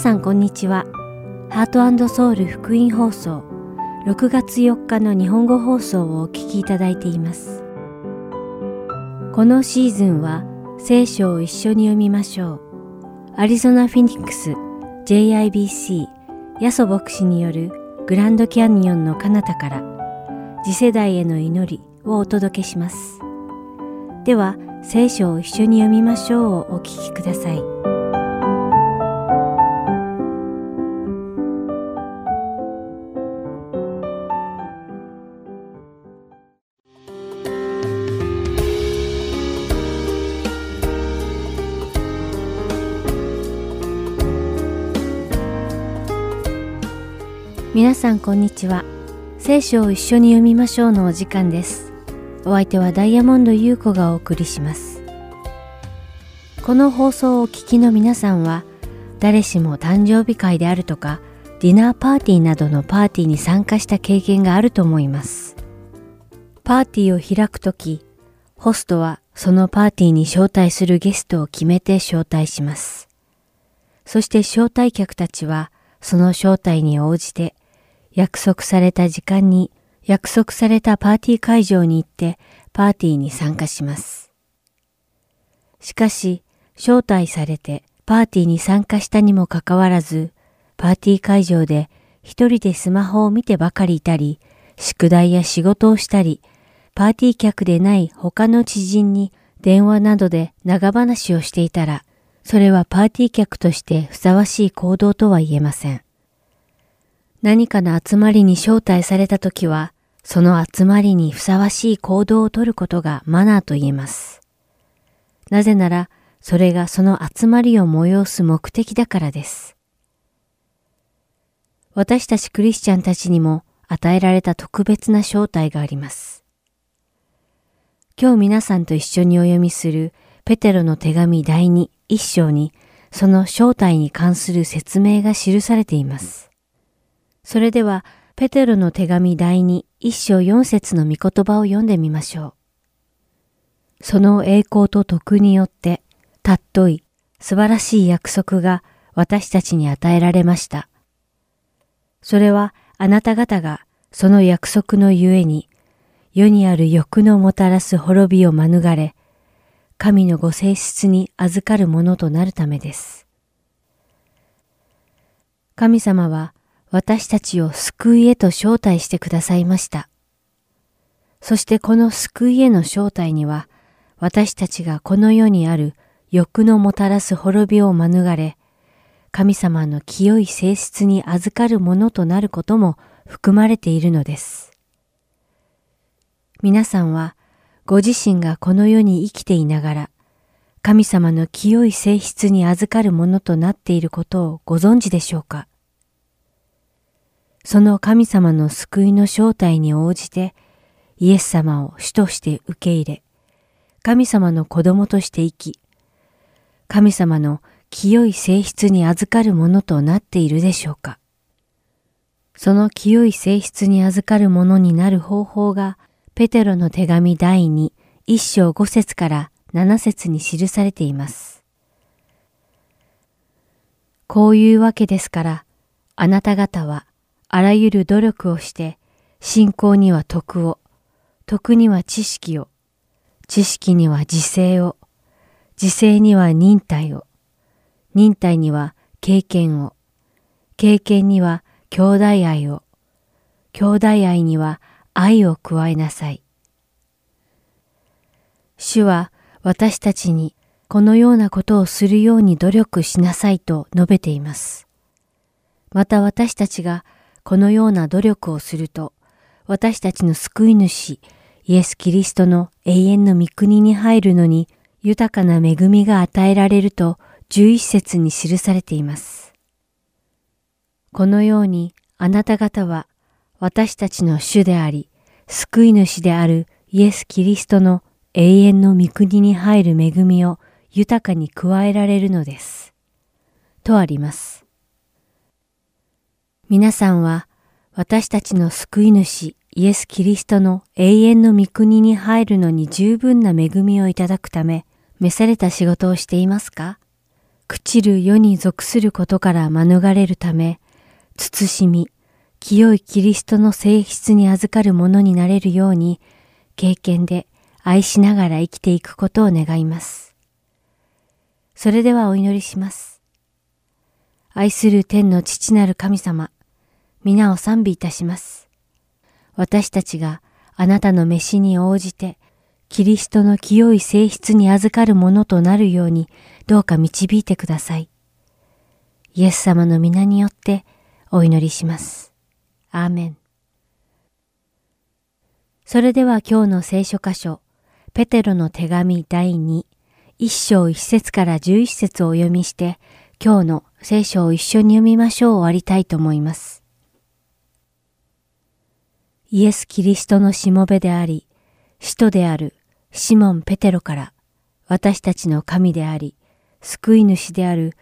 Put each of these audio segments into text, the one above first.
さんこんにちは。ハートソウル福音放送6月4日の日本語放送をお聞きいただいています。このシーズンは聖書を一緒に読みましょう。アリゾナ・フィニックス JIBC ヤソ牧師によるグランドキャニオンの彼方から次世代への祈りをお届けします。では、聖書を一緒に読みましょうをお聞きください。皆さんこんにちは。聖書を一緒に読みましょうのお時間です。お相手はダイヤモンド優子がお送りします。この放送をお聞きの皆さんは、誰しも誕生日会であるとか、ディナーパーティーなどのパーティーに参加した経験があると思います。パーティーを開くとき、ホストはそのパーティーに招待するゲストを決めて招待します。そして招待客たちはその招待に応じて約束された時間に約束されたパーティー会場に行ってパーティーに参加します。しかし、招待されてパーティーに参加したにもかかわらず、パーティー会場で一人でスマホを見てばかりいたり、宿題や仕事をしたり、パーティー客でない他の知人に電話などで長話をしていたら、それはパーティー客としてふさわしい行動とは言えません。何かの集まりに招待されたときは、その集まりにふさわしい行動をとることがマナーと言えます。なぜなら、それがその集まりを催す目的だからです。私たちクリスチャンたちにも与えられた特別な招待があります。今日皆さんと一緒にお読みするペテロの手紙第2一章にその招待に関する説明が記されています。それでは、ペテロの手紙第二一章四節の御言葉を読んでみましょう。その栄光と徳によって、たっとい素晴らしい約束が私たちに与えられました。それはあなた方がその約束のゆえに、世にある欲のもたらす滅びを免れ、神のご性質に預かるものとなるためです。神様は私たちを救いへと招待してくださいました。そしてこの救いへの招待には、私たちがこの世にある欲のもたらす滅びを免れ、神様の清い性質に預かるものとなることも含まれているのです。皆さんはご自身がこの世に生きていながら、神様の清い性質に預かるものとなっていることをご存知でしょうか？その神様の救いの正体に応じて、イエス様を主として受け入れ、神様の子供として生き、神様の清い性質に預かるものとなっているでしょうか。その清い性質に預かるものになる方法が、ペテロの手紙第2、一章五節から七節に記されています。こういうわけですから、あなた方はあらゆる努力をして、信仰には徳を、徳には知識を、知識には自制を、自制には忍耐を、忍耐には経験を、経験には兄弟愛を、兄弟愛には愛を加えなさい。主は私たちにこのようなことをするように努力しなさいと述べています。また私たちがこのような努力をすると、私たちの救い主、イエス・キリストの永遠の御国に入るのに豊かな恵みが与えられると11節に記されています。このようにあなた方は私たちの主であり、救い主であるイエス・キリストの永遠の御国に入る恵みを豊かに加えられるのです。とあります。皆さんは私たちの救い主イエス・キリストの永遠の御国に入るのに十分な恵みをいただくため、召された仕事をしていますか？朽ちる世に属することから免れるため、慎み、清いキリストの性質に預かるものになれるように、経験で愛しながら生きていくことを願います。それではお祈りします。愛する天の父なる神様、皆を賛美いたします。私たちがあなたの召しに応じて、キリストの清い性質に預かるものとなるように、どうか導いてください。イエス様の皆によってお祈りします。アーメン。それでは今日の聖書箇所、ペテロの手紙第2、一章一節から十一節をお読みして、今日の聖書を一緒に読みましょう終わりたいと思います。イエス・キリストのしもべであり、使徒であるシモン・ペテロから、私たちの神であり、救い主である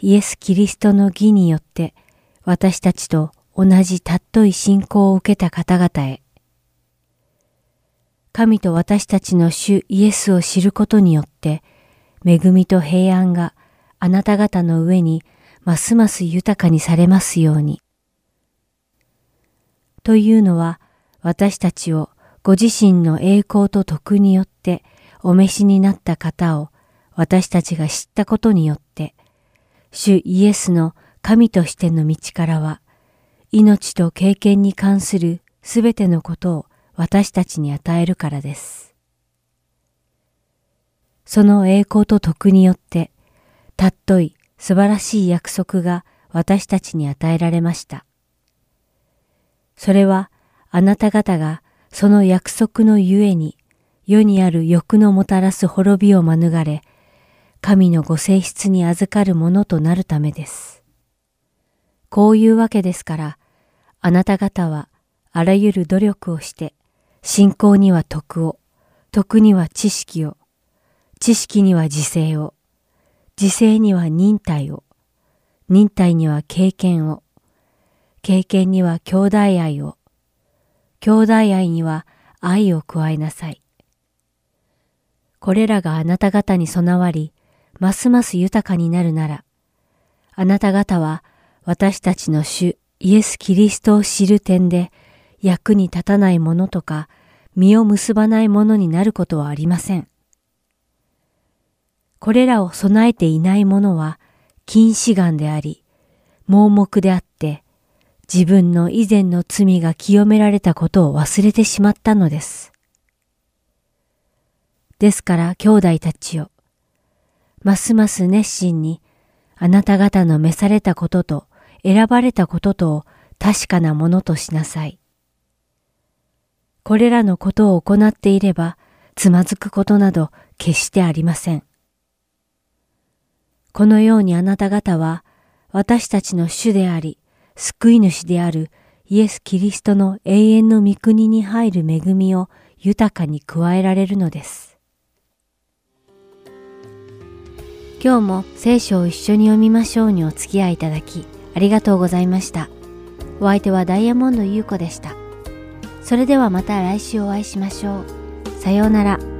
イエス・キリストの義によって、私たちと同じ尊い信仰を受けた方々へ、神と私たちの主イエスを知ることによって、恵みと平安があなた方の上にますます豊かにされますように。というのは、私たちをご自身の栄光と徳によってお召しになった方を私たちが知ったことによって、主イエスの神としての道からは、命と経験に関するすべてのことを私たちに与えるからです。その栄光と徳によって、たっとい素晴らしい約束が私たちに与えられました。それはあなた方がその約束のゆえに世にある欲のもたらす滅びを免れ、神のご性質に預かるものとなるためです。こういうわけですから、あなた方はあらゆる努力をして、信仰には徳を、徳には知識を、知識には自制を、自制には忍耐を、忍耐には経験を、経験には兄弟愛を、兄弟愛には愛を加えなさい。これらがあなた方に備わり、ますます豊かになるなら、あなた方は私たちの主イエス・キリストを知る点で役に立たないものとか実を結ばないものになることはありません。これらを備えていないものは禁止眼であり、盲目であっ自分の以前の罪が清められたことを忘れてしまったのです。ですから兄弟たちよ、ますます熱心にあなた方の召されたことと選ばれたこととを確かなものとしなさい。これらのことを行っていればつまずくことなど決してありません。このようにあなた方は私たちの主であり、救い主であるイエス・キリストの永遠の御国に入る恵みを豊かに加えられるのです。今日も聖書を一緒に読みましょうにお付き合いいただきありがとうございました。お相手はダイヤモンド優子でした。それではまた来週お会いしましょう。さようなら。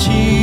私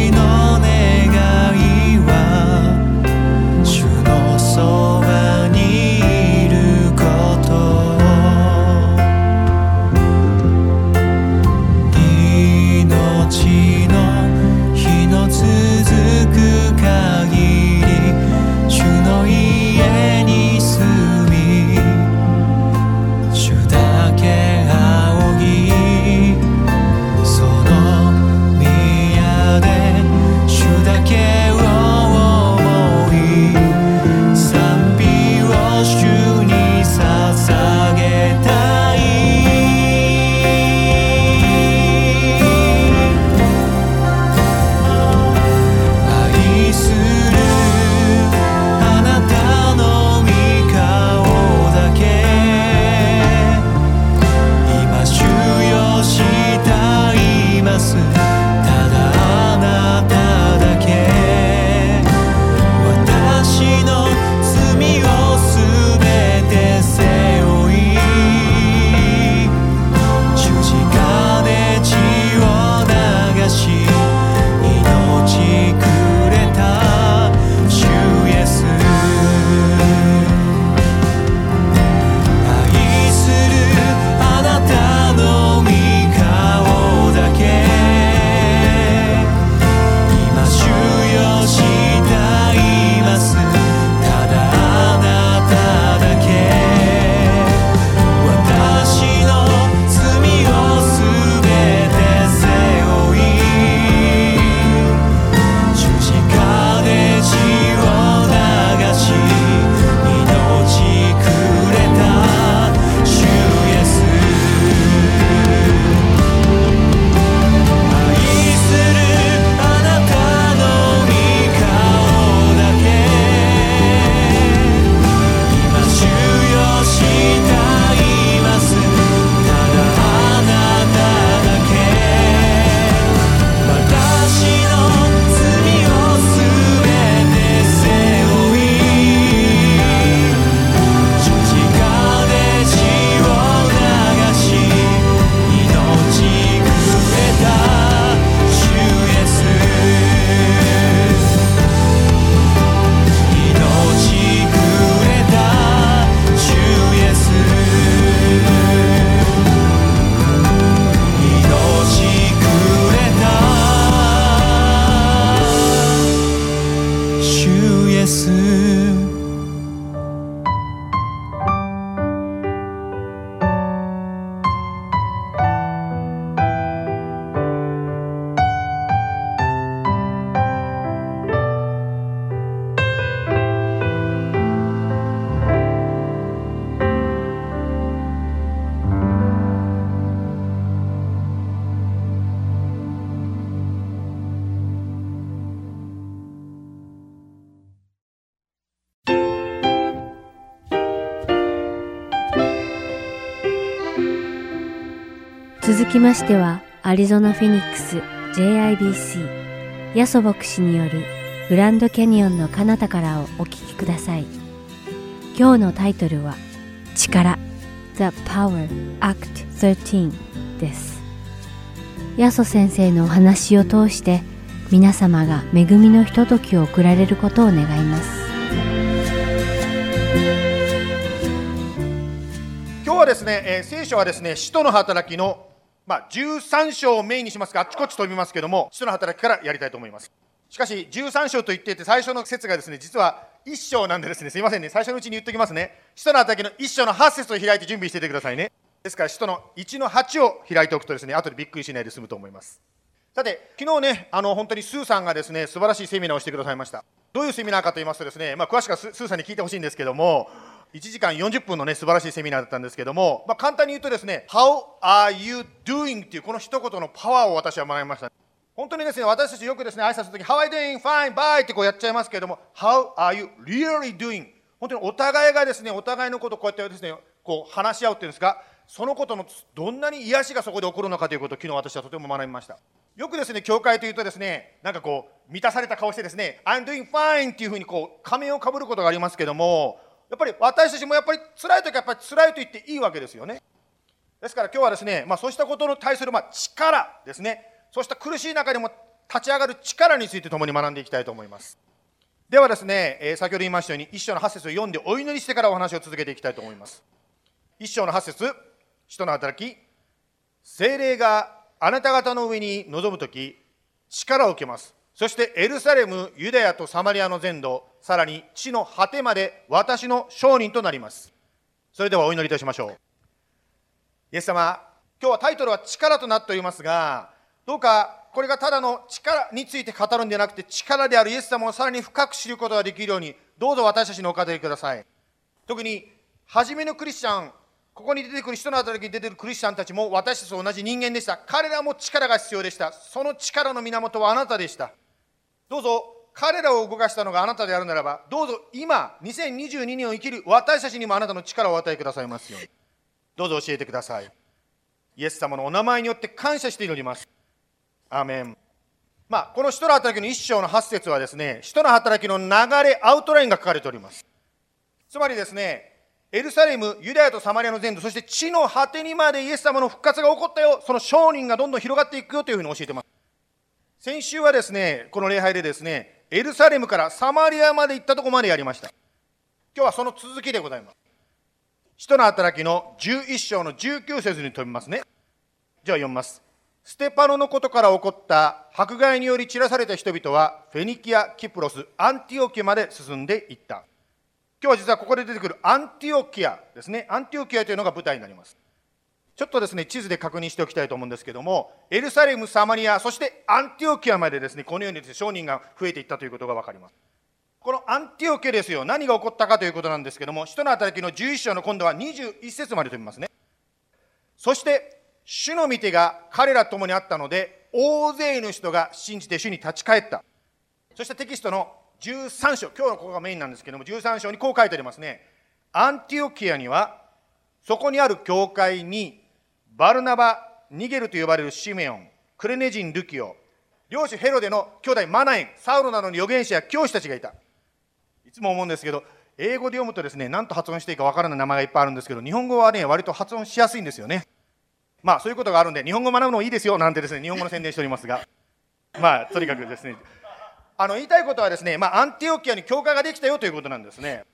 続きましては、アリゾナ・フェニックス JIBC ヤソ牧師によるグランドキャニオンの彼方からをお聞きください。今日のタイトルは力。The Power Act 13です。ヤソ先生のお話を通して皆様が恵みのひとときを送られることを願います。今日はですね、えー聖書はですね、使徒の働きの、まあ、13章をメインにしますが、あっちこっち飛びますけども、使徒の働きからやりたいと思います。しかし、13章と言っていて、最初の説がですね、実は1章なんでですね、すいませんね、最初のうちに言っておきますね。使徒の働きの1章の8節を開いて準備しててくださいね。ですから、使徒の1の8を開いておくとですね、後でびっくりしないで済むと思います。さて、昨日ね、あの本当にスーさんがですね、素晴らしいセミナーをしてくださいました。どういうセミナーかと言いますとですね、まあ、詳しくはススーさんに聞いてほしいんですけども、1時間40分のね、素晴らしいセミナーだったんですけども、まあ、簡単に言うとですね、How are you doing? っていうこの一言のパワーを私は学びました。本当にですね、私たちよくですね、挨拶の時に、How are you doing? Fine, bye! ってこうやっちゃいますけども、How are you really doing? 本当にお互いがですね、お互いのことをこうやってですね、こう話し合うっていうんですか、そのことのどんなに癒しがそこで起こるのかということを昨日私はとても学びました。よくですね、教会というとですね、なんかこう、満たされた顔してですね、I'm doing fine っていうふうにこう、仮面をかぶることがありますけども、やっぱり私たちもやっぱり辛い時はやっぱり辛いと言っていいわけですよね。ですから今日はですね、まあ、そうしたことに対するまあ力ですね、そうした苦しい中でも立ち上がる力について共に学んでいきたいと思います。ではですね、えー先ほど言いましたように、一章の8節を読んでお祈りしてからお話を続けていきたいと思います。一章の8節使徒の働き、精霊があなた方の上に臨むとき、力を受けます。そしてエルサレム、ユダヤとサマリアの全土、さらに地の果てまで私の証人となります。それではお祈りいたしましょう。イエス様、今日はタイトルは力となっておりますが、どうかこれがただの力について語るんではなくて、力であるイエス様をさらに深く知ることができるように、どうぞ私たちにお語りください。特に、初めのクリスチャン、ここに出てくる人の働きに出てくるクリスチャンたちも私たちと同じ人間でした。彼らも力が必要でした。その力の源はあなたでした。どうぞ彼らを動かしたのがあなたであるならば、どうぞ今、2022年を生きる私たちにもあなたの力をお与えくださいますように。どうぞ教えてください。イエス様のお名前によって感謝して祈ります。アーメン。まあ、この使徒の働きの一章の8節はですね、使徒の働きの流れ、アウトラインが書かれております。つまりですね、エルサレム、ユダヤとサマリアの全土、そして地の果てにまでイエス様の復活が起こったよ、その証人がどんどん広がっていくよというふうに教えてます。先週はですね、この礼拝でですね、エルサレムからサマリアまで行ったとこまでやりました。今日はその続きでございます。使徒の働きの11章の19節に飛びますね。じゃあ読みます。ステパノのことから起こった迫害により散らされた人々はフェニキア、キプロス、アンティオキアまで進んでいった。今日は実はここで出てくるアンティオキアですね。アンティオキアというのが舞台になります。ちょっとですね、地図で確認しておきたいと思うんですけども、エルサレム、サマリア、そしてアンティオキアまでですね、このようにですね、証人が増えていったということが分かります。このアンティオキアですよ、何が起こったかということなんですけども、使徒の働きの11章の今度は21節まで飛びますね。そして、主の御手が彼らと共にあったので、大勢の人が信じて主に立ち返った。そしてテキストの13章、今日のここがメインなんですけども、13章にこう書いてありますね。アンティオキアには、そこにある教会に、バルナバ、ニゲルと呼ばれるシメオン、クレネ人ルキオ、領主ヘロデの兄弟マナエン、サウロなどの預言者や教師たちがいた。いつも思うんですけど、英語で読むとですね、何と発音していいかわからない名前がいっぱいあるんですけど、日本語はね、割と発音しやすいんですよね。まあ、そういうことがあるんで、日本語学ぶのもいいですよ、なんてですね、日本語の宣伝しておりますが。まあ、とにかくですね、あの、言いたいことはですね、まあ、アンティオキアに教会ができたよということなんですね。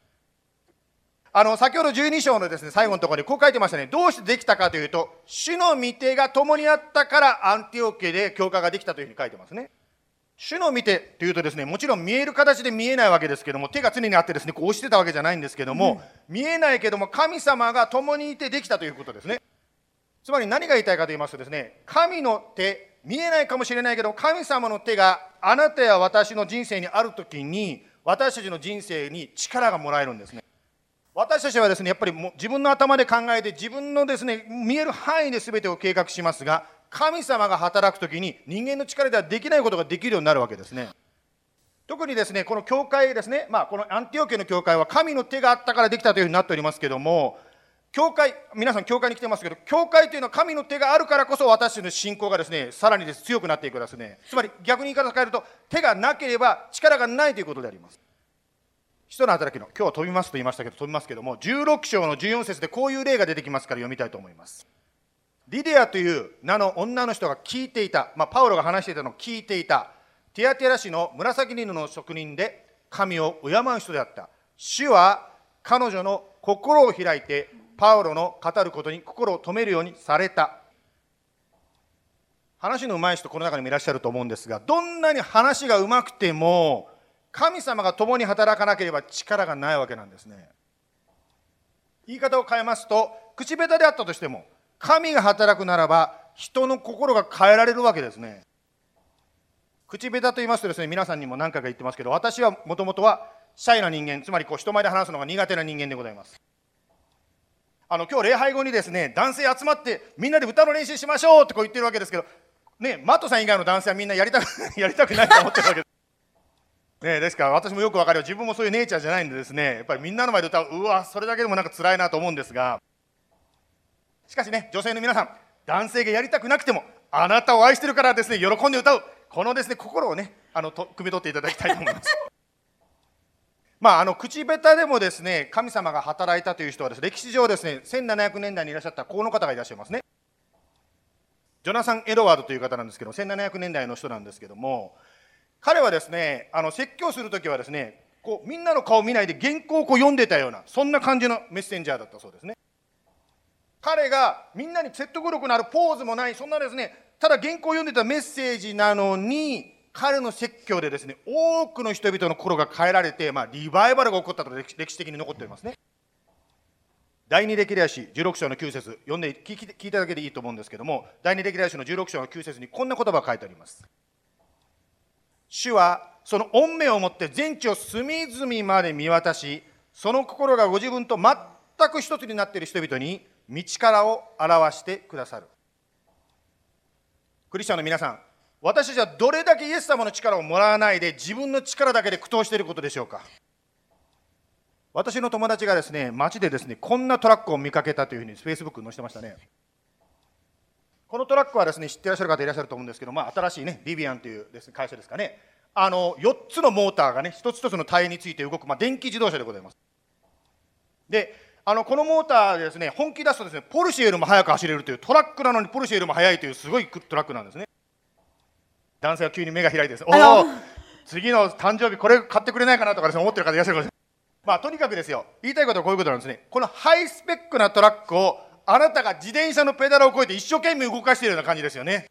あの、先ほど12章のですね、最後のところでこう書いてましたね。どうしてできたかというと、主の御手が共にあったからアンティオキアで教会ができたというふうに書いてますね。主の見てというとですね、もちろん見える形で見えないわけですけども、手が常にあってですね、こう押してたわけじゃないんですけども、見えないけども、神様が共にいてできたということですね。つまり何が言いたいかと言いますとですね、神の手、見えないかもしれないけど、神様の手があなたや私の人生にあるときに、私たちの人生に力がもらえるんですね。私たちはですね、やっぱりもう自分の頭で考えて、自分のですね、見える範囲で全てを計画しますが、神様が働くときに人間の力ではできないことができるようになるわけですね。特にですね、この教会ですね、まあ、このアンティオキアの教会は神の手があったからできたというふうになっておりますけども、教会、皆さん教会に来てますけど、教会というのは神の手があるからこそ私たちの信仰がですね、さらにです強くなっていくですね。つまり逆に言い方を変えると、手がなければ力がないということであります。人の働きの、今日は飛びますと言いましたけど、飛びますけども、16章の14節でこういう例が出てきますから読みたいと思います。リディアという名の女の人が聞いていた、まあ、パウロが話していたのを聞いていた、ティアティラ市の紫布の職人で神を敬う人であった。主は彼女の心を開いてパウロの語ることに心を止めるようにされた話のうまい人この中にもいらっしゃると思うんですがどんなに話がうまくても神様が共に働かなければ力がないわけなんですね。言い方を変えますと口下手であったとしても神が働くならば人の心が変えられるわけですね。口下手と言いますとですね皆さんにも何回か言ってますけど私はもともとはシャイな人間つまりこう人前で話すのが苦手な人間でございます。あの今日礼拝後にですね男性集まってみんなで歌の練習しましょうってこう言ってるわけですけどねマットさん以外の男性はみんなやりたく やりたくないと思ってるわけです。ね、ですから私もよく分かるよ。自分もそういうネイチャーじゃないんでですね。やっぱりみんなの前で歌う。うわそれだけでもなんか辛いなと思うんですが。しかしね女性の皆さん男性がやりたくなくてもあなたを愛してるからですね喜んで歌う。このですね心をねあのと汲み取っていただきたいと思います。まあ、あの口下手でもですね神様が働いたという人はです、ね、歴史上ですね1700年代にいらっしゃったこの方がいらっしゃいますね。ジョナサン・エドワードという方なんですけど1700年代の人なんですけども彼はですねあの説教する時はですねこうみんなの顔見ないで原稿をこう読んでたようなそんな感じのメッセンジャーだったそうですね。彼がみんなに説得力のあるポーズもないそんなですねただ原稿を読んでたメッセージなのに彼の説教でですね多くの人々の心が変えられて、まあ、リバイバルが起こったと歴史的に残っておりますね。第二歴代史16章の9節読んで聞いただけでいいと思うんですけども第二歴代史の16章の9節にこんな言葉が書いてあります。主はその恩命をもって全地を隅々まで見渡しその心がご自分と全く一つになっている人々に道からを表してくださる。クリスチャンの皆さん私たちはどれだけイエス様の力をもらわないで自分の力だけで苦闘していることでしょうか。私の友達がですね街でですねこんなトラックを見かけたというふうにフェイスブックに載せてましたね。このトラックはですね知ってらっしゃる方いらっしゃると思うんですけど、まあ、新しいねリビアンというです、ね、会社ですかね。あの4つのモーターがね一つ一つのタイヤについて動く、まあ、電気自動車でございます。であのこのモーターでですね本気出すとですねポルシェよりも速く走れるというトラックなのにポルシェよりも速いというすごいトラックなんですね。男性は急に目が開いてですおお次の誕生日これ買ってくれないかなとかです、ね、思ってる方いらっしゃるかもしれない。まあとにかくですよ言いたいことはこういうことなんですね。このハイスペックなトラックをあなたが自転車のペダルを越えて一生懸命動かしているような感じですよね。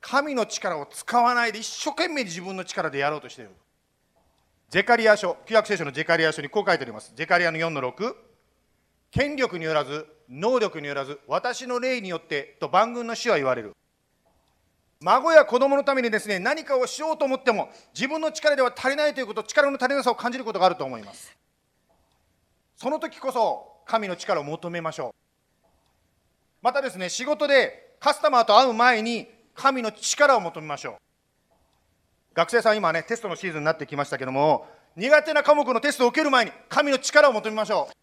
神の力を使わないで一生懸命自分の力でやろうとしている。ゼカリア書旧約聖書のゼカリア書にこう書いてあります。ゼカリアの4の6権力によらず能力によらず私の霊によってと万軍の主は言われる。孫や子供のためにですね何かをしようと思っても自分の力では足りないということ力の足りなさを感じることがあると思います。その時こそ神の力を求めましょう。またですね仕事でカスタマーと会う前に神の力を求めましょう。学生さん今ねテストのシーズンになってきましたけども苦手な科目のテストを受ける前に神の力を求めましょう。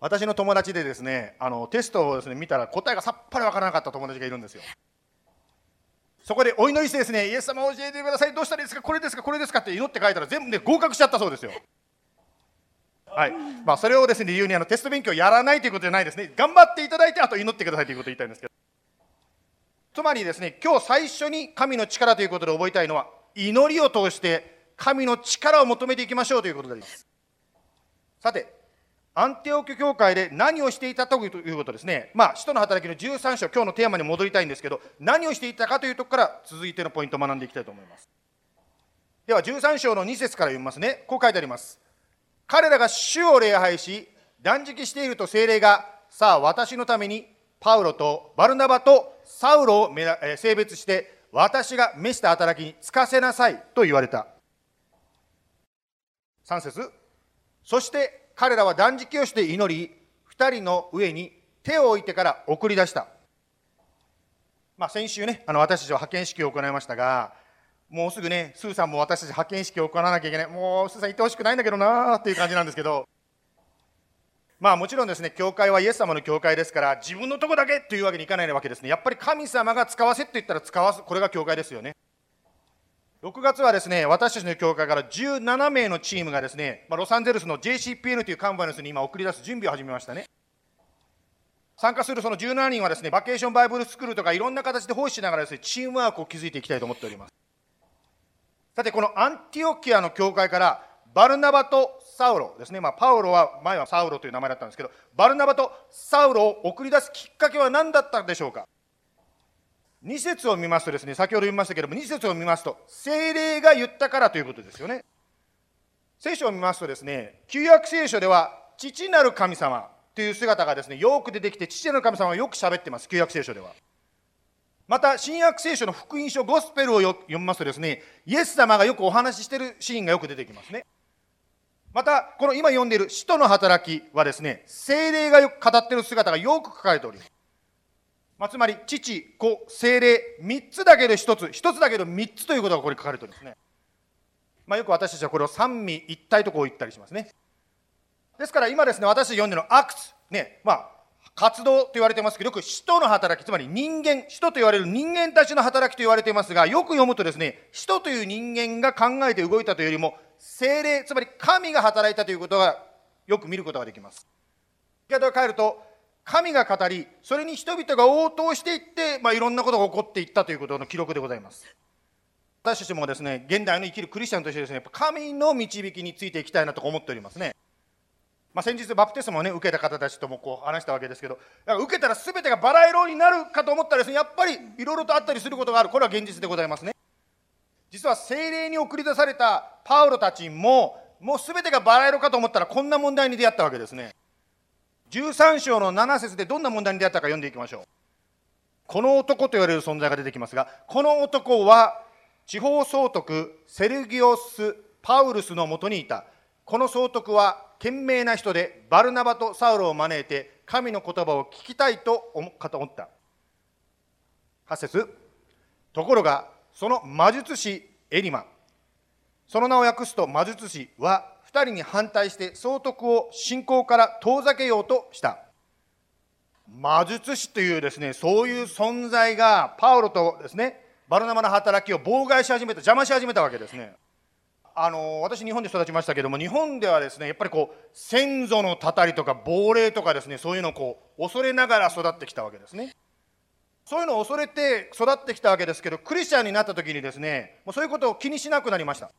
私の友達でですねあのテストをですね見たら答えがさっぱりわからなかった友達がいるんですよ。そこでお祈りしてですね、イエス様教えてください、どうしたらいいですか、これですか、これですか？って祈って書いたら全部で合格しちゃったそうですよ。はいまあ、それをですね理由にあのテスト勉強やらないということじゃないですね、頑張っていただいて、あと祈ってくださいということを言いたいんですけど、つまりですね、今日最初に神の力ということで覚えたいのは、祈りを通して神の力を求めていきましょうということであります。さて、アンテオキ教会で何をしていたということですね、まあ、使徒の働きの13章、今日のテーマに戻りたいんですけど、何をしていたかというところから続いてのポイントを学んでいきたいと思います。では、13章の2節から読みますね。こう書いてあります。彼らが主を礼拝し、断食していると精霊が、さあ、私のためにパウロとバルナバとサウロを性別して、私が召した働きに就かせなさいと言われた。3節そして彼らは断食をして祈り、2人の上に手を置いてから送り出した。まあ、先週ね、あの私たちは派遣式を行いましたが、もうすぐね、スーさんも私たち派遣式を行わなきゃいけない。もう、スーさん行ってほしくないんだけどなーっていう感じなんですけど、まあもちろんですね、教会はイエス様の教会ですから、自分のとこだけというわけにいかないわけですね。やっぱり神様が使わせって言ったら使わす、これが教会ですよね。6月はですね、私たちの教会から17名のチームがですね、まあ、ロサンゼルスの JCPN というカンファレンスに今送り出す準備を始めましたね。参加するその17人はですね、バケーションバイブルスクールとかいろんな形で奉仕しながらですね、チームワークを築いていきたいと思っております。さて、このアンティオキアの教会からバルナバとサウロですね、まあ、パウロは前はサウロという名前だったんですけど、バルナバとサウロを送り出すきっかけは何だったんでしょうか？2節を見ますとですね、先ほど言いましたけれども、2節を見ますと、精霊が言ったからということですよね。聖書を見ますとですね、旧約聖書では、父なる神様という姿がですね、よく出てきて、父なる神様はよく喋ってます、旧約聖書では。また、新約聖書の福音書、ゴスペルを読みますとですね、イエス様がよくお話ししているシーンがよく出てきますね。また、この今読んでいる使徒の働きはですね、精霊がよく語っている姿がよく書かれております。まあ、つまり、父、子、精霊、3つだけで1つ、1つだけど3つということがこれ書かれておりますね。まあ、よく私たちはこれを三位一体とこう言ったりしますね。ですから今ですね、私たち読んでるのアクツ、ね、まあ、活動と言われてますけど、よく使徒の働き、つまり人間、使徒と言われる人間たちの働きと言われていますが、よく読むとですね、使徒という人間が考えて動いたというよりも、精霊、つまり神が働いたということがよく見ることができます。言い方を変えると、神が語り、それに人々が応答していって、まあ、いろんなことが起こっていったということの記録でございます。私たちもですね、現代の生きるクリスチャンとしてですね、やっぱ神の導きについていきたいなと思っておりますね。まあ、先日バプテスマをね受けた方たちともこう話したわけですけど受けたら全てがバラ色になるかと思ったらですねやっぱりいろいろとあったりすることがある。これは現実でございますね。実は精霊に送り出されたパウロたちももう全てがバラ色かと思ったらこんな問題に出会ったわけですね。13章の7節でどんな問題に出会ったか読んでいきましょう。この男と言われる存在が出てきますがこの男は地方総督セルギオス・パウルスのもとにいた。この総督は賢明な人でバルナバとサウロを招いて神の言葉を聞きたいと思った。8節。ところがその魔術師エリマその名を訳すと魔術師は2人に反対して総督を信仰から遠ざけようとした。魔術師というですねそういう存在がパウロとですねバルナマの働きを妨害し始めた邪魔し始めたわけですね。あの私日本で育ちましたけども日本ではですねやっぱりこう先祖のたたりとか亡霊とかですねそういうのをこう恐れながら育ってきたわけですねそういうのを恐れて育ってきたわけですけど、クリスチャンになった時にですね、もうそういうことを気にしなくなりました。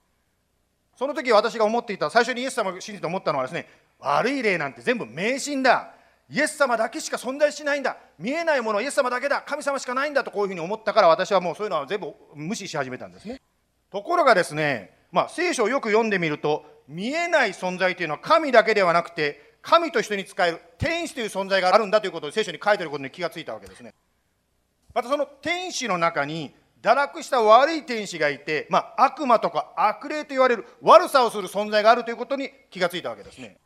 その時私が思っていた、最初にイエス様を信じて思ったのはですね、悪い霊なんて全部迷信だ。イエス様だけしか存在しないんだ。見えないものはイエス様だけだ。神様しかないんだとこういうふうに思ったから私はもうそういうのは全部無視し始めたんですね。ところがですね、まあ、聖書をよく読んでみると、見えない存在というのは神だけではなくて、神と人に使える天使という存在があるんだということを聖書に書いてあることに気がついたわけですね。またその天使の中に堕落した悪い天使がいて、まあ、悪魔とか悪霊と言われる悪さをする存在があるということに気がついたわけですね。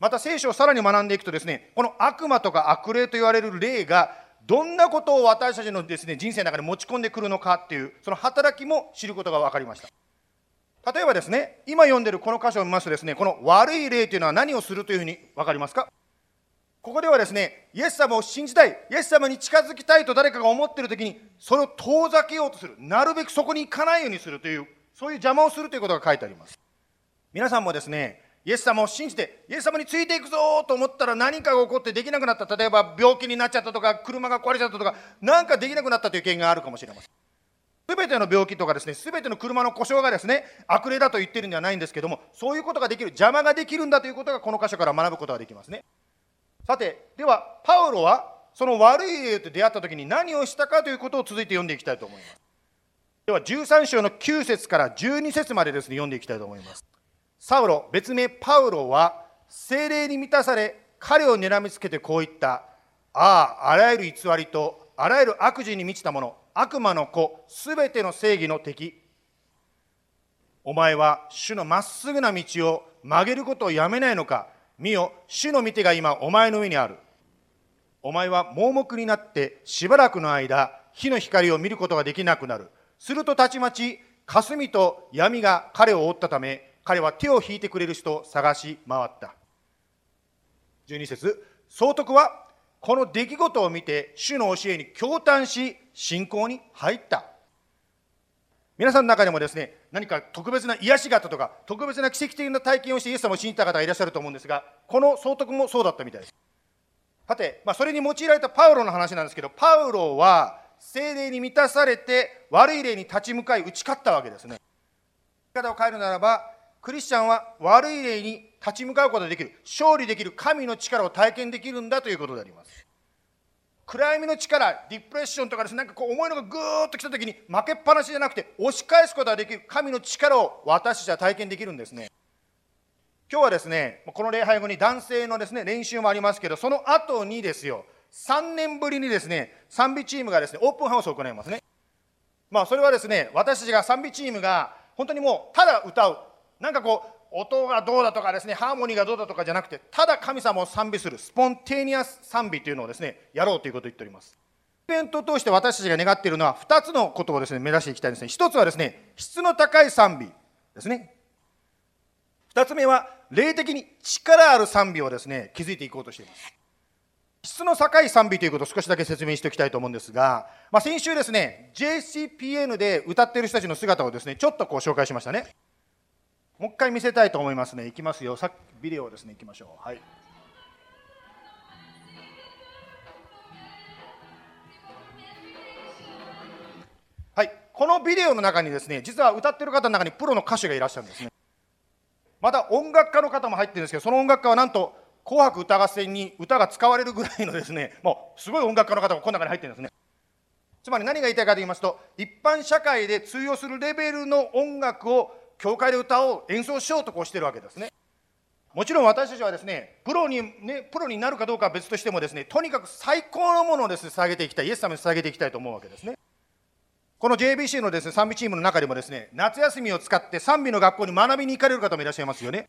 また聖書をさらに学んでいくとですね、この悪魔とか悪霊と言われる霊がどんなことを私たちのですね人生の中に持ち込んでくるのかっていうその働きも知ることが分かりました。例えばですね、今読んでるこの箇所を見ますとですね、この悪い霊というのは何をするというふうに分かりますか？ここではですね、イエス様を信じたい、イエス様に近づきたいと誰かが思っているときに、それを遠ざけようとする、なるべくそこに行かないようにするという、そういう邪魔をするということが書いてあります。皆さんもですね、イエス様を信じて、イエス様についていくぞと思ったら何かが起こってできなくなった、例えば病気になっちゃったとか、車が壊れちゃったとか、なんかできなくなったという経験があるかもしれません。すべての病気とかですね、すべての車の故障がですね、悪霊だと言ってるんではないんですけども、そういうことができる、邪魔ができるんだということがこの箇所から学ぶことができますね。さて、では、パウロはその悪い霊と出会った時に何をしたかということを続いて読んでいきたいと思います。では、13章の9節から12節までですね、読んでいきたいと思います。サウロ、別名パウロは、精霊に満たされ、彼を睨みつけてこう言った。ああ、あらゆる偽りと、あらゆる悪事に満ちたもの、悪魔の子、すべての正義の敵。お前は主のまっすぐな道を曲げることをやめないのか見よ、主の御手が今お前の上にある。お前は盲目になってしばらくの間、火の光を見ることができなくなる。するとたちまち、霞と闇が彼を覆ったため、彼は手を引いてくれる人を探し回った。12節総督はこの出来事を見て主の教えに驚嘆し信仰に入った。皆さんの中でもですね何か特別な癒しがあったとか特別な奇跡的な体験をしてイエス様を信じた方がいらっしゃると思うんですがこの総督もそうだったみたいです。さて、まあ、それに用いられたパウロの話なんですけどパウロは精霊に満たされて悪い霊に立ち向かい打ち勝ったわけですね。言い方を変えるならばクリスチャンは悪い霊に立ち向かうことができる勝利できる神の力を体験できるんだということであります。暗闇の力ディプレッションとかですねなんかこう重いのがぐーっと来た時に負けっぱなしじゃなくて押し返すことができる神の力を私たちは体験できるんですね。今日はですねこの礼拝後に男性のですね練習もありますけどその後にですよ3年ぶりにですね賛美チームがですねオープンハウスを行いますね。まあそれはですね私たちが賛美チームが本当にもうただ歌うなんかこう音がどうだとかですねハーモニーがどうだとかじゃなくてただ神様を賛美するスポンテーニアス賛美というのをですねやろうということを言っております。イベントを通して私たちが願っているのは2つのことをですね目指していきたいんですね。1つはですね質の高い賛美ですね。2つ目は霊的に力ある賛美をですね築いていこうとしています。質の高い賛美ということを少しだけ説明しておきたいと思うんですが、まあ、先週ですね JCPN で歌っている人たちの姿をですねちょっとこう紹介しましたね。もう一回見せたいと思いますね。いきますよ。さっきビデオですね。いきましょう。はい。はい、このビデオの中にですね、実は歌ってる方の中にプロの歌手がいらっしゃるんですね。また音楽家の方も入ってるんですけど、その音楽家はなんと紅白歌合戦に歌が使われるぐらいのですね、もうすごい音楽家の方がこの中に入ってるんですね。つまり何が言いたいかと言いますと、一般社会で通用するレベルの音楽を教会で歌を演奏しようとこうしてるわけですね。もちろん私たちはですね、プロに、ね、プロになるかどうかは別としてもですね、とにかく最高のものをですね、捧げていきたい、イエス様に捧げていきたいと思うわけですね。この JBC のですね、賛美チームの中でもですね、夏休みを使って賛美の学校に学びに行かれる方もいらっしゃいますよね。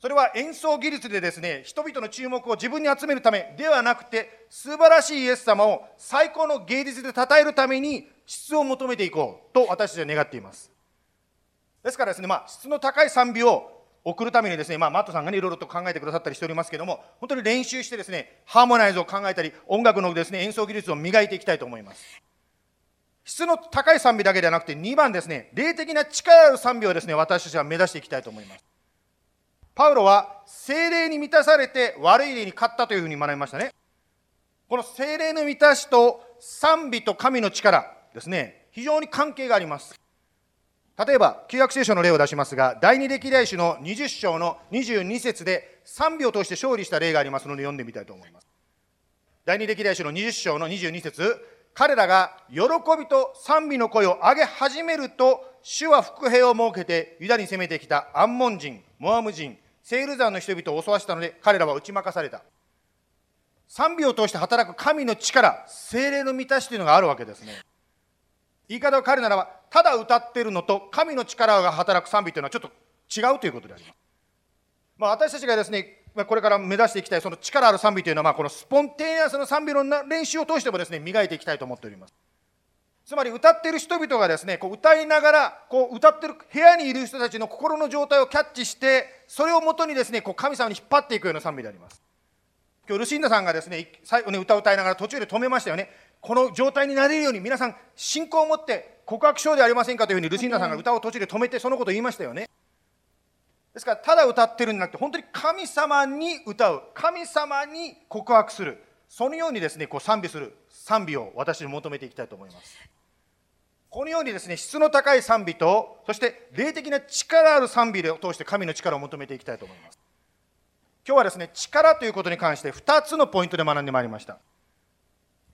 それは演奏技術でですね、人々の注目を自分に集めるためではなくて、素晴らしいイエス様を最高の芸術で称えるために質を求めていこうと私たちは願っています。ですからですね、まあ、質の高い賛美を送るためにですね、まあ、マットさんがね、いろいろと考えてくださったりしておりますけども、本当に練習してですね、ハーモナイズを考えたり、音楽のですね、演奏技術を磨いていきたいと思います。質の高い賛美だけではなくて、2番ですね、霊的な力ある賛美をですね、私たちは目指していきたいと思います。パウロは精霊に満たされて悪い霊に勝ったというふうに学びましたね。この精霊の満たしと賛美と神の力ですね、非常に関係があります。例えば、旧約聖書の例を出しますが、第二歴代史の20章の22節で賛美を通して勝利した例がありますので読んでみたいと思います。第二歴代史の20章の22節彼らが喜びと賛美の声を上げ始めると、主は伏兵を設けてユダに攻めてきたアンモン人、モアム人、セール山の人々を襲わせたので、彼らは打ち負かされた。賛美を通して働く神の力、精霊の満たしというのがあるわけですね。言い方を変えるならば、ただ歌ってるのと神の力が働く賛美というのはちょっと違うということであります。まあ、私たちがですね、これから目指していきたいその力ある賛美というのは、ま、このスポンテニアスの賛美の練習を通してもですね、磨いていきたいと思っております。つまり歌ってる人々がですね、こう歌いながら、こう歌ってる部屋にいる人たちの心の状態をキャッチして、それをもとにですね、こう神様に引っ張っていくような賛美であります。今日ルシンダさんがですね、最後ね、歌を歌いながら途中で止めましたよね。この状態になれるように皆さん信仰を持って告白しようではありませんかというふうにルシンダさんが歌を途中で止めてそのことを言いましたよね。ですからただ歌ってるんじゃなくて本当に神様に歌う。神様に告白する。そのようにですねこう賛美する賛美を私に求めていきたいと思います。このようにですね質の高い賛美とそして霊的な力ある賛美を通して神の力を求めていきたいと思います。今日はですね力ということに関して2つのポイントで学んでまいりました。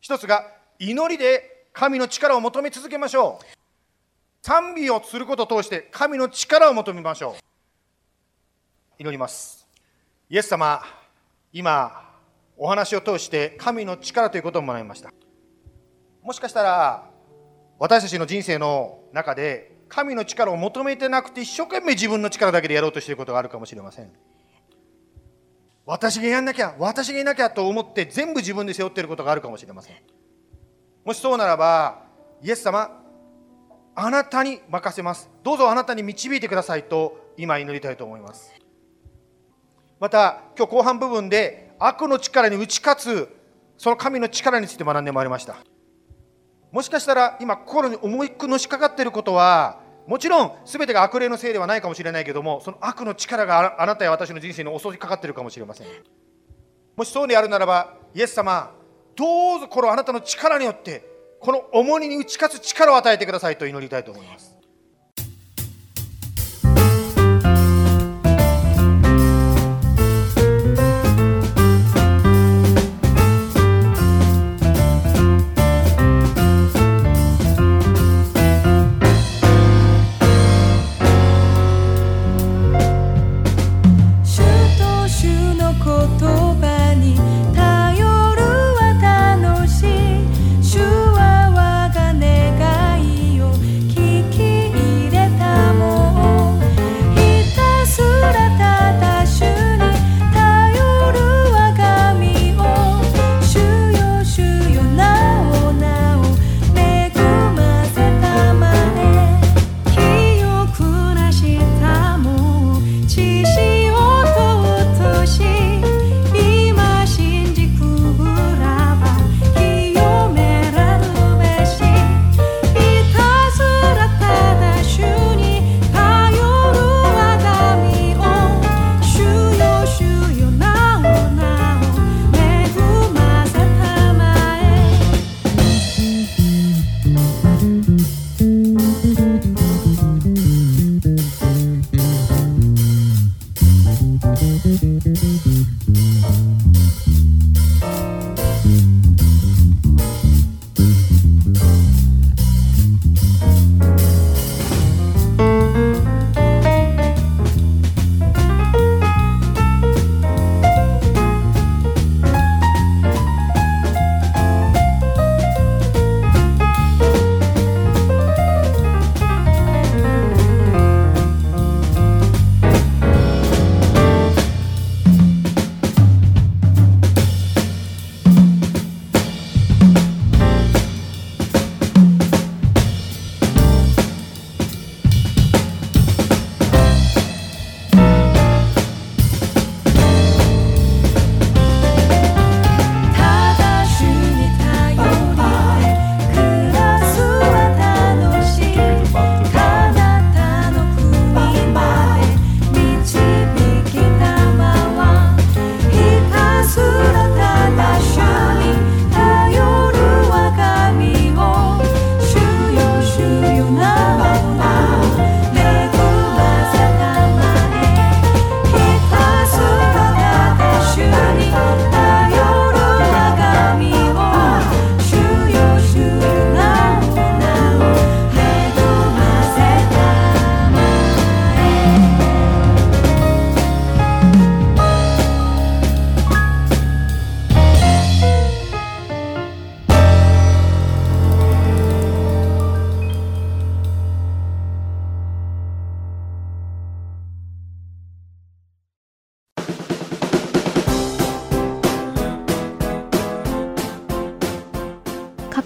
一つが祈りで神の力を求め続けましょう。賛美をすることを通して神の力を求めましょう。祈ります。イエス様今お話を通して神の力ということを学びました。もしかしたら私たちの人生の中で神の力を求めてなくて一生懸命自分の力だけでやろうとしていることがあるかもしれません。私がやんなきゃ私がいなきゃと思って全部自分で背負っていることがあるかもしれません。もしそうならばイエス様あなたに任せます。どうぞあなたに導いてくださいと今祈りたいと思います。また今日後半部分で悪の力に打ち勝つその神の力について学んでまいりました。もしかしたら今心に重くのしかかっていることはもちろん全てが悪霊のせいではないかもしれないけどもその悪の力があなたや私の人生に襲いかかっているかもしれません。もしそうであるならばイエス様どうぞこのあなたの力によってこの重荷に打ち勝つ力を与えてくださいと祈りたいと思います。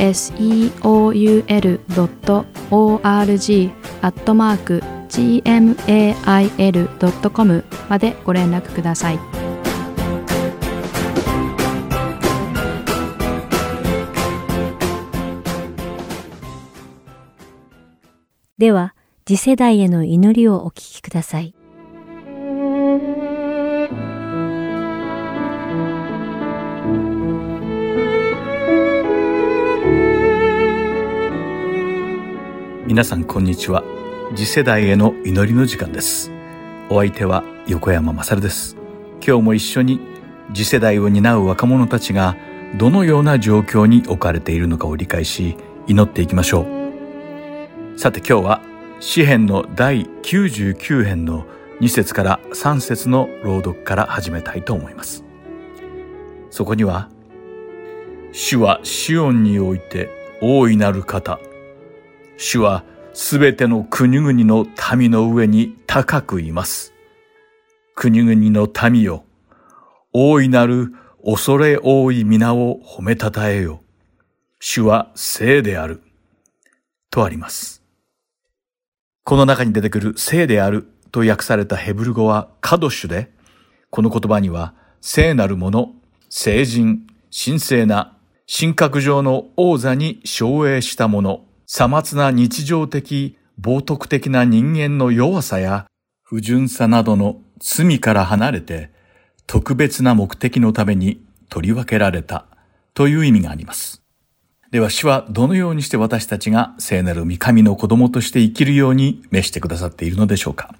seoul.org アットマーク gmail.com までご連絡ください。では、次世代への祈りをお聞きください。皆さんこんにちは。次世代への祈りの時間です。お相手は横山まさるです。今日も一緒に次世代を担う若者たちがどのような状況に置かれているのかを理解し祈っていきましょう。さて今日は詩編の第99編の2節から3節の朗読から始めたいと思います。そこには主はシオンにおいて大いなる方。主はすべての国々の民の上に高くいます。国々の民よ、大いなる恐れ多い皆を褒めたたえよ。主は聖である。とあります。この中に出てくる聖であると訳されたヘブル語はカドシュで、この言葉には聖なるもの、聖人、神聖な、神格上の王座に奨励したもの、さまつな日常的、冒涜的な人間の弱さや不純さなどの罪から離れて、特別な目的のために取り分けられたという意味があります。では主はどのようにして私たちが聖なる御神の子供として生きるように召してくださっているのでしょうか。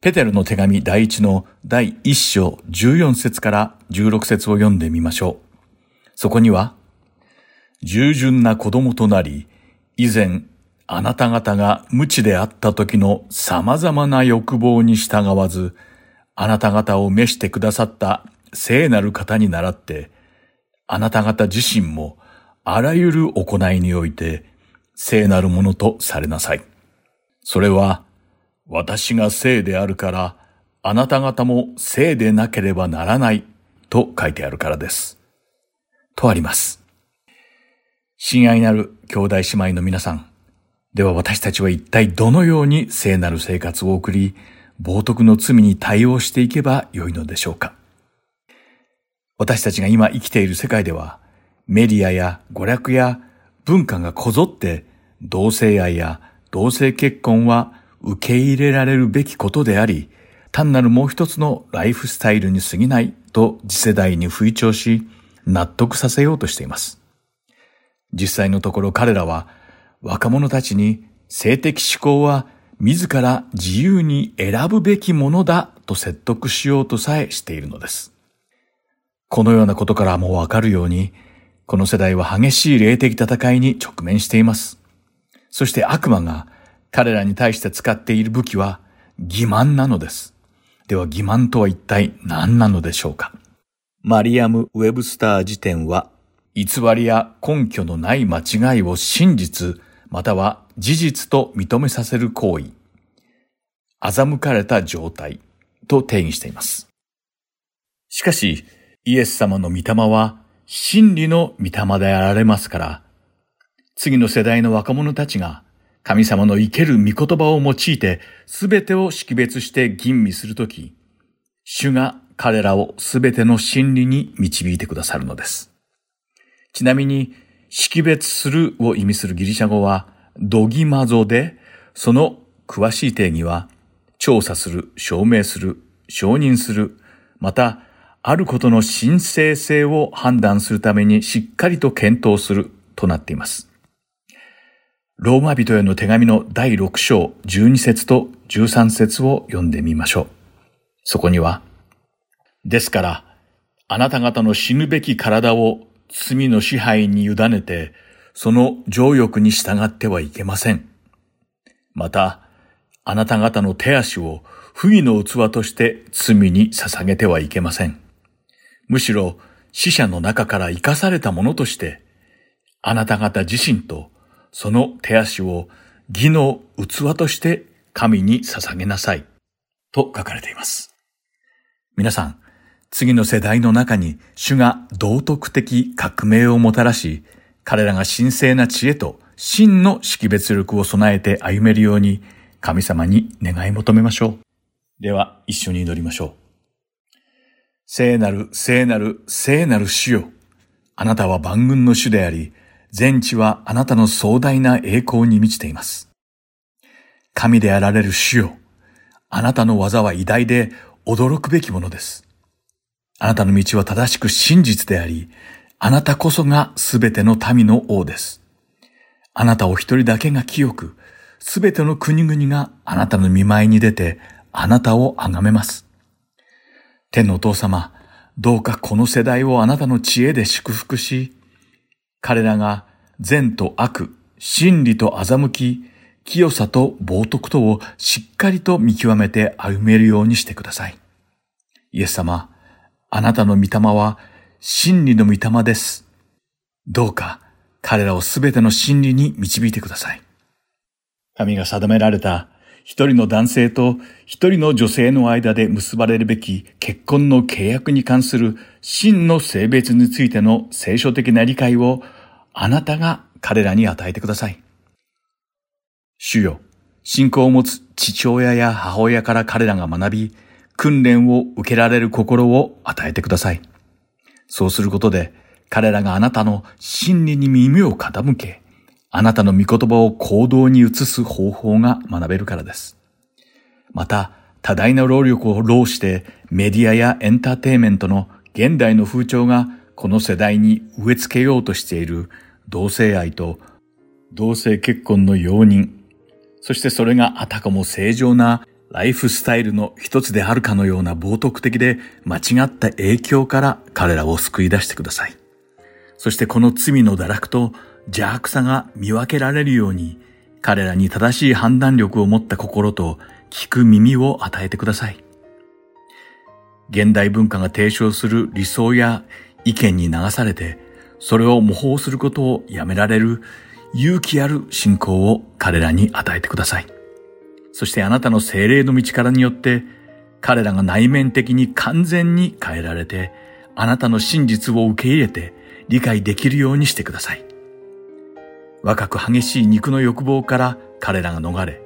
ペテルの手紙第一の第一章14節から16節を読んでみましょう。そこには、従順な子供となり、以前、あなた方が無知であった時の様々な欲望に従わず、あなた方を召してくださった聖なる方に倣って、あなた方自身もあらゆる行いにおいて聖なるものとされなさい。それは、私が聖であるから、あなた方も聖でなければならないと書いてあるからです。とあります。親愛なる兄弟姉妹の皆さん。では私たちは一体どのように聖なる生活を送り、冒涜の罪に対応していけばよいのでしょうか。私たちが今生きている世界では、メディアや娯楽や文化がこぞって同性愛や同性結婚は受け入れられるべきことであり、単なるもう一つのライフスタイルに過ぎないと次世代に吹聴し、納得させようとしています。実際のところ彼らは若者たちに性的思考は自ら自由に選ぶべきものだと説得しようとさえしているのです。このようなことからもわかるように、この世代は激しい霊的戦いに直面しています。そして悪魔が彼らに対して使っている武器は欺瞞なのです。では欺瞞とは一体何なのでしょうか？マリアム・ウェブスター辞典は偽りや根拠のない間違いを真実、または事実と認めさせる行為、欺かれた状態と定義しています。しかし、イエス様の御霊は真理の御霊であられますから、次の世代の若者たちが神様の生ける御言葉を用いて全てを識別して吟味するとき、主が彼らを全ての真理に導いてくださるのです。ちなみに、識別するを意味するギリシャ語は、ドギマゾで、その詳しい定義は、調査する、証明する、承認する、また、あることの神聖性を判断するためにしっかりと検討するとなっています。ローマ人への手紙の第6章12節と13節を読んでみましょう。そこには、ですから、あなた方の死ぬべき体を罪の支配に委ねて、その情欲に従ってはいけません。また、あなた方の手足を不義の器として罪に捧げてはいけません。むしろ死者の中から生かされたものとして、あなた方自身とその手足を義の器として神に捧げなさい。と書かれています。皆さん、次の世代の中に主が道徳的革命をもたらし、彼らが神聖な知恵と真の識別力を備えて歩めるように神様に願い求めましょう。では一緒に祈りましょう。聖なる聖なる聖なる主よ。あなたは万軍の主であり、全地はあなたの壮大な栄光に満ちています。神であられる主よ。あなたの技は偉大で驚くべきものです。あなたの道は正しく真実であり、あなたこそがすべての民の王です。あなたお一人だけが清く、すべての国々があなたの見舞いに出て、あなたを崇めます。天のお父様、どうかこの世代をあなたの知恵で祝福し、彼らが善と悪、真理と欺き、清さと冒涜とをしっかりと見極めて歩めるようにしてください。イエス様、あなたの御霊は真理の御霊です。どうか彼らをすべての真理に導いてください。神が定められた一人の男性と一人の女性の間で結ばれるべき結婚の契約に関する真の性別についての聖書的な理解をあなたが彼らに与えてください。主よ、信仰を持つ父親や母親から彼らが学び、訓練を受けられる心を与えてください。そうすることで、彼らがあなたの真理に耳を傾け、あなたの御言葉を行動に移す方法が学べるからです。また、多大な労力を浪してメディアやエンターテイメントの現代の風潮がこの世代に植え付けようとしている同性愛と同性結婚の容認、そしてそれがあたかも正常なライフスタイルの一つであるかのような冒涜的で間違った影響から彼らを救い出してください。そしてこの罪の堕落と邪悪さが見分けられるように彼らに正しい判断力を持った心と聞く耳を与えてください。現代文化が提唱する理想や意見に流されて、それを模倣することをやめられる勇気ある信仰を彼らに与えてください。そしてあなたの精霊の道からによって、彼らが内面的に完全に変えられて、あなたの真実を受け入れて理解できるようにしてください。若く激しい肉の欲望から彼らが逃れ、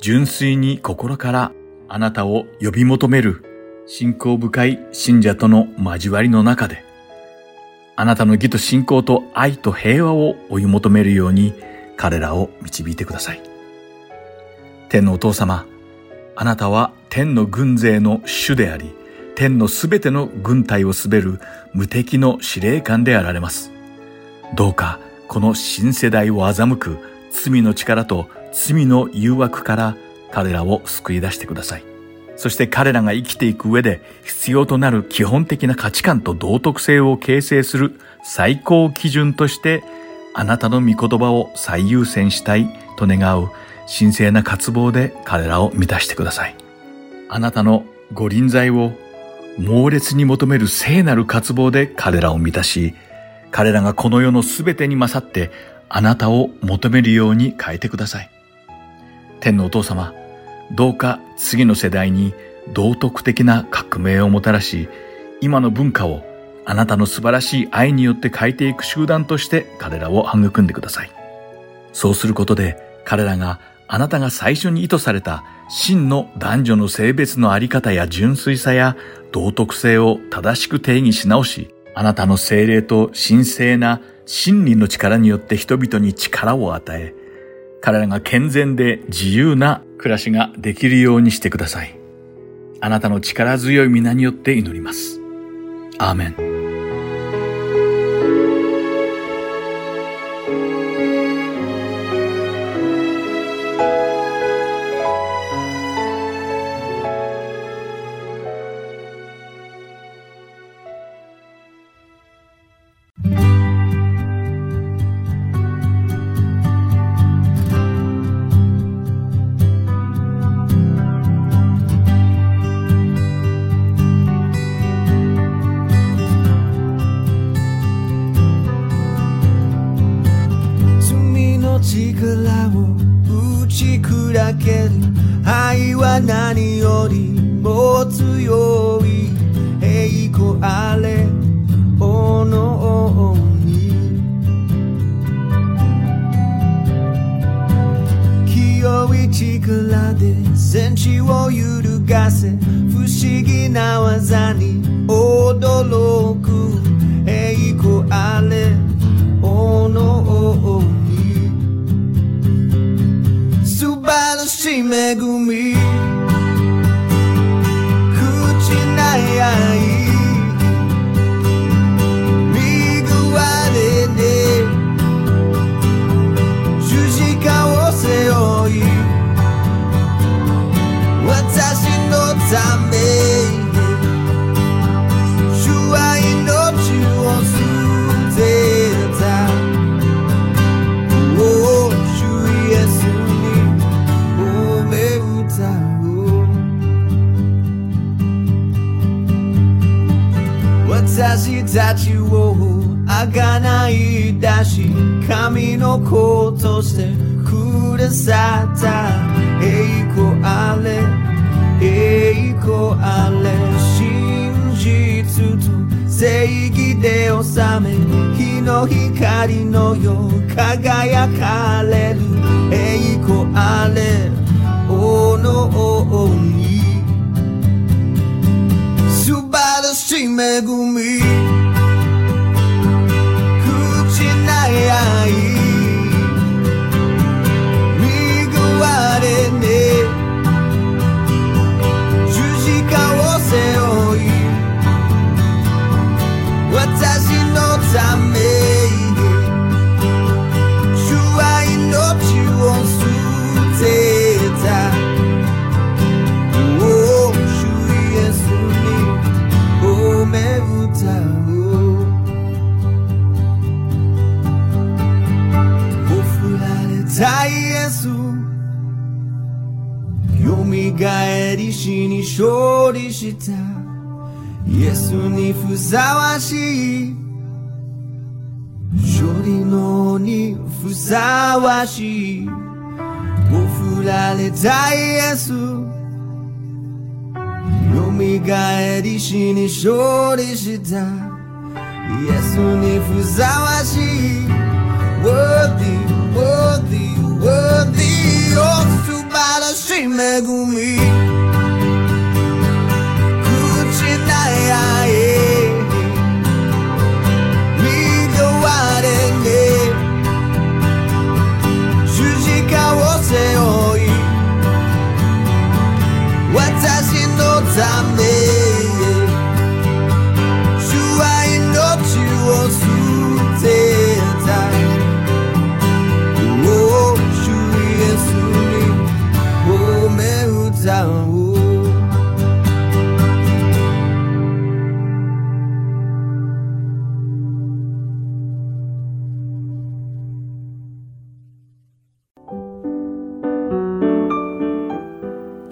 純粋に心からあなたを呼び求める信仰深い信者との交わりの中で、あなたの義と信仰と愛と平和を追い求めるように彼らを導いてください。天のお父様、あなたは天の軍勢の主であり、天のすべての軍隊を滑る無敵の司令官であられます。どうかこの新世代を欺く罪の力と罪の誘惑から彼らを救い出してください。そして彼らが生きていく上で必要となる基本的な価値観と道徳性を形成する最高基準としてあなたの御言葉を最優先したいと願う神聖な渇望で彼らを満たしてください。あなたのご臨在を猛烈に求める聖なる渇望で彼らを満たし、彼らがこの世のすべてに勝ってあなたを求めるように変えてください。天のお父様、どうか次の世代に道徳的な革命をもたらし、今の文化をあなたの素晴らしい愛によって変えていく集団として彼らを育んでください。そうすることで彼らがあなたが最初に意図された真の男女の性別のあり方や純粋さや道徳性を正しく定義し直し、あなたの精霊と神聖な真理の力によって人々に力を与え、彼らが健全で自由な暮らしができるようにしてください。あなたの力強い皆によって祈ります。アーメン。主たちをあがない出し神の子としてくださった栄光あれ栄光あれ真実と正義で治め日の光のよう輝かれる栄光あれ。おの王に。素晴らしい恵み。がえり死に勝利したイエスにふさわしい勝利のにふさわしいもふられたイエスよみがえり死に勝利したイエスにふさわしい Worthy, worthy, worthy お素晴らしい恵み私